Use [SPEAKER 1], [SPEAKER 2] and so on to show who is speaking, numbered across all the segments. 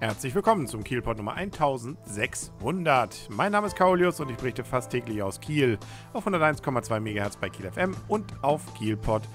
[SPEAKER 1] Herzlich willkommen zum Kielpot Nummer 1600. Mein Name ist Kaulius und ich berichte fast täglich aus Kiel auf 101,2 MHz bei Kiel FM und auf kielpot.de.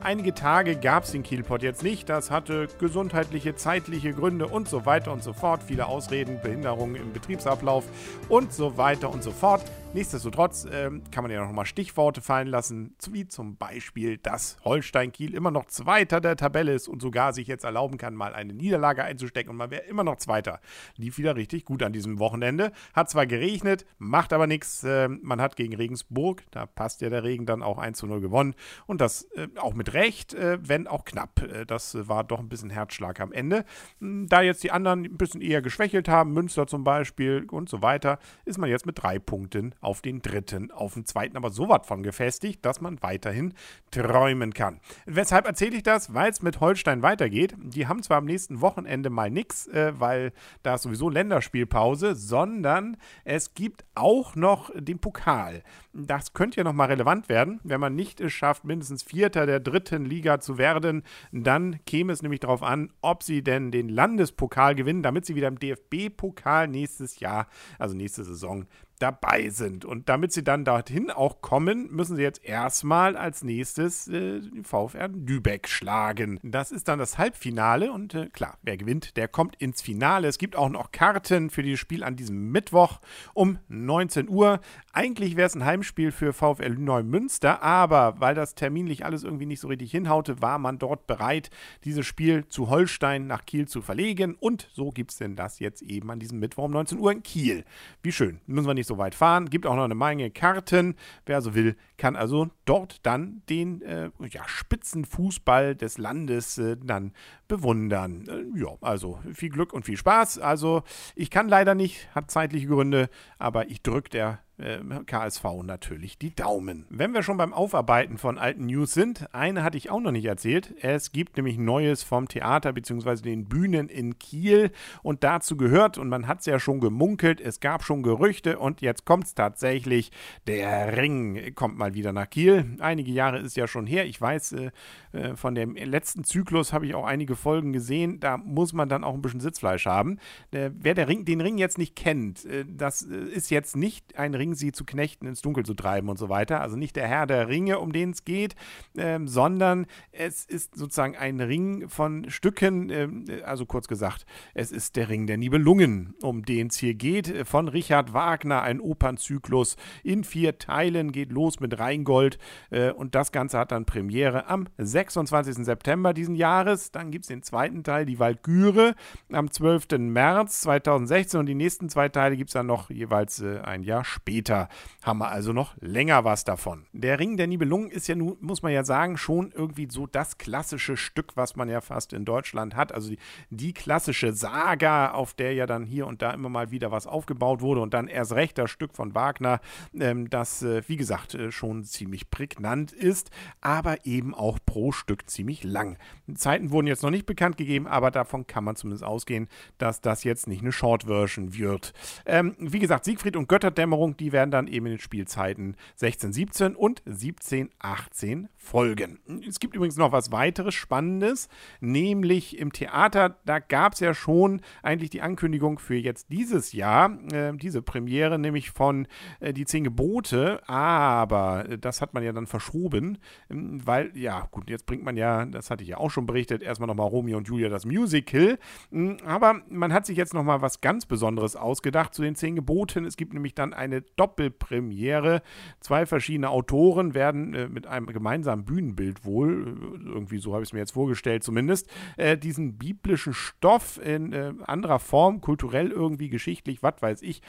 [SPEAKER 1] Einige Tage gab es den Kielpot jetzt nicht. Das hatte gesundheitliche, zeitliche Gründe und so weiter und so fort. Viele Ausreden, Behinderungen im Betriebsablauf und so weiter und so fort. Nichtsdestotrotz ähm, kann man ja noch mal Stichworte fallen lassen, wie zum Beispiel, dass Holstein Kiel immer noch Zweiter der Tabelle ist und sogar sich jetzt erlauben kann, mal eine Niederlage einzustecken und man wäre immer noch Zweiter. Lief wieder richtig gut an diesem Wochenende. Hat zwar geregnet, macht aber nichts. Äh, man hat gegen Regensburg, da passt ja der Regen dann auch 1 zu 0 gewonnen und das äh, auch mit Recht, äh, wenn auch knapp. Äh, das war doch ein bisschen Herzschlag am Ende. Hm, da jetzt die anderen ein bisschen eher geschwächelt haben, Münster zum Beispiel und so weiter, ist man jetzt mit drei Punkten auf den dritten, auf den zweiten, aber so was von gefestigt, dass man weiterhin träumen kann. Weshalb erzähle ich das? Weil es mit Holstein weitergeht. Die haben zwar am nächsten Wochenende mal nichts, äh, weil da ist sowieso Länderspielpause, sondern es gibt auch noch den Pokal. Das könnte ja nochmal relevant werden. Wenn man nicht es schafft, mindestens Vierter der dritten Liga zu werden, dann käme es nämlich darauf an, ob sie denn den Landespokal gewinnen, damit sie wieder im DFB-Pokal nächstes Jahr, also nächste Saison, dabei sind. Und damit sie dann dorthin auch kommen, müssen sie jetzt erstmal als nächstes äh, VfR Lübeck schlagen. Das ist dann das Halbfinale und äh, klar, wer gewinnt, der kommt ins Finale. Es gibt auch noch Karten für dieses Spiel an diesem Mittwoch um 19 Uhr. Eigentlich wäre es ein Heimspiel für VfL Neumünster, aber weil das terminlich alles irgendwie nicht so richtig hinhaute, war man dort bereit, dieses Spiel zu Holstein nach Kiel zu verlegen. Und so gibt es denn das jetzt eben an diesem Mittwoch um 19 Uhr in Kiel. Wie schön. Müssen wir nicht so weit fahren. Gibt auch noch eine Menge Karten. Wer also will, kann also dort dann den äh, ja, Spitzenfußball des Landes äh, dann bewundern. Äh, ja, also viel Glück und viel Spaß. Also ich kann leider nicht, hat zeitliche Gründe, aber ich drücke der äh, KSV natürlich die Daumen. Wenn wir schon beim Aufarbeiten von alten News sind, eine hatte ich auch noch nicht erzählt. Es gibt nämlich Neues vom Theater bzw. den Bühnen in Kiel und dazu gehört, und man hat es ja schon gemunkelt, es gab schon Gerüchte und jetzt kommt es tatsächlich, der Ring kommt mal wieder nach Kiel. Einige Jahre ist ja schon her. Ich weiß, äh, von dem letzten Zyklus habe ich auch einige Folgen gesehen. Da muss man dann auch ein bisschen Sitzfleisch haben. Äh, wer Ring, den Ring jetzt nicht kennt, äh, das äh, ist jetzt nicht ein Ring, sie zu Knechten ins Dunkel zu treiben und so weiter. Also nicht der Herr der Ringe, um den es geht, ähm, sondern es ist sozusagen ein Ring von Stücken, ähm, also kurz gesagt, es ist der Ring der Nibelungen, um den es hier geht, von Richard Wagner, ein Opernzyklus in vier Teilen, geht los mit Rheingold äh, und das Ganze hat dann Premiere am 26. September diesen Jahres. Dann gibt es den zweiten Teil, die Walküre, am 12. März 2016 und die nächsten zwei Teile gibt es dann noch jeweils äh, ein Jahr später später haben wir also noch länger was davon. Der Ring der Nibelungen ist ja nun, muss man ja sagen, schon irgendwie so das klassische Stück, was man ja fast in Deutschland hat. Also die, die klassische Saga, auf der ja dann hier und da immer mal wieder was aufgebaut wurde und dann erst recht das Stück von Wagner, ähm, das, äh, wie gesagt, äh, schon ziemlich prägnant ist, aber eben auch pro Stück ziemlich lang. Zeiten wurden jetzt noch nicht bekannt gegeben, aber davon kann man zumindest ausgehen, dass das jetzt nicht eine Short-Version wird. Ähm, wie gesagt, Siegfried und Götterdämmerung, die werden dann eben in den Spielzeiten 16, 17 und 17, 18 folgen. Es gibt übrigens noch was weiteres Spannendes, nämlich im Theater, da gab es ja schon eigentlich die Ankündigung für jetzt dieses Jahr, äh, diese Premiere, nämlich von äh, Die Zehn Gebote, aber das hat man ja dann verschoben, ähm, weil, ja, gut, jetzt bringt man ja, das hatte ich ja auch schon berichtet, erstmal nochmal Romeo und Julia das Musical, ähm, aber man hat sich jetzt nochmal was ganz Besonderes ausgedacht zu den Zehn Geboten. Es gibt nämlich dann eine Doppelpremiere. Zwei verschiedene Autoren werden äh, mit einem gemeinsamen Bühnenbild wohl, äh, irgendwie so habe ich es mir jetzt vorgestellt zumindest, äh, diesen biblischen Stoff in anderer Form, kulturell irgendwie, geschichtlich, was weiß ich,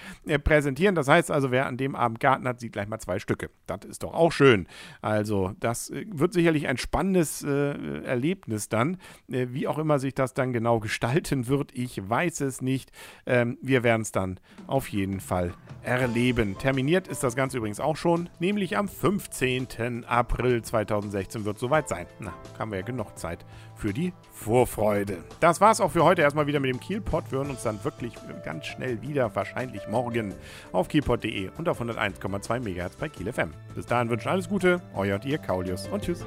[SPEAKER 1] präsentieren. Das heißt also, wer an dem Abend Garten hat, sieht gleich mal zwei Stücke. Das ist doch auch schön. Also, das wird sicherlich ein spannendes Erlebnis dann. wie auch immer sich das dann genau gestalten wird, ich weiß es nicht. Ähm, wir werden es dann auf jeden Fall erleben. Terminiert ist das Ganze übrigens auch schon, nämlich am 15. April 2016 wird soweit sein. Na, haben wir ja genug Zeit für die Vorfreude. Das war's auch für heute erstmal wieder mit dem Kielpot. Wir hören uns dann wirklich ganz schnell wieder, wahrscheinlich morgen, auf kielpot.de und auf 101,2 MHz bei Kiel FM. Bis dahin wünschen alles Gute, euer und ihr Kaulius und tschüss.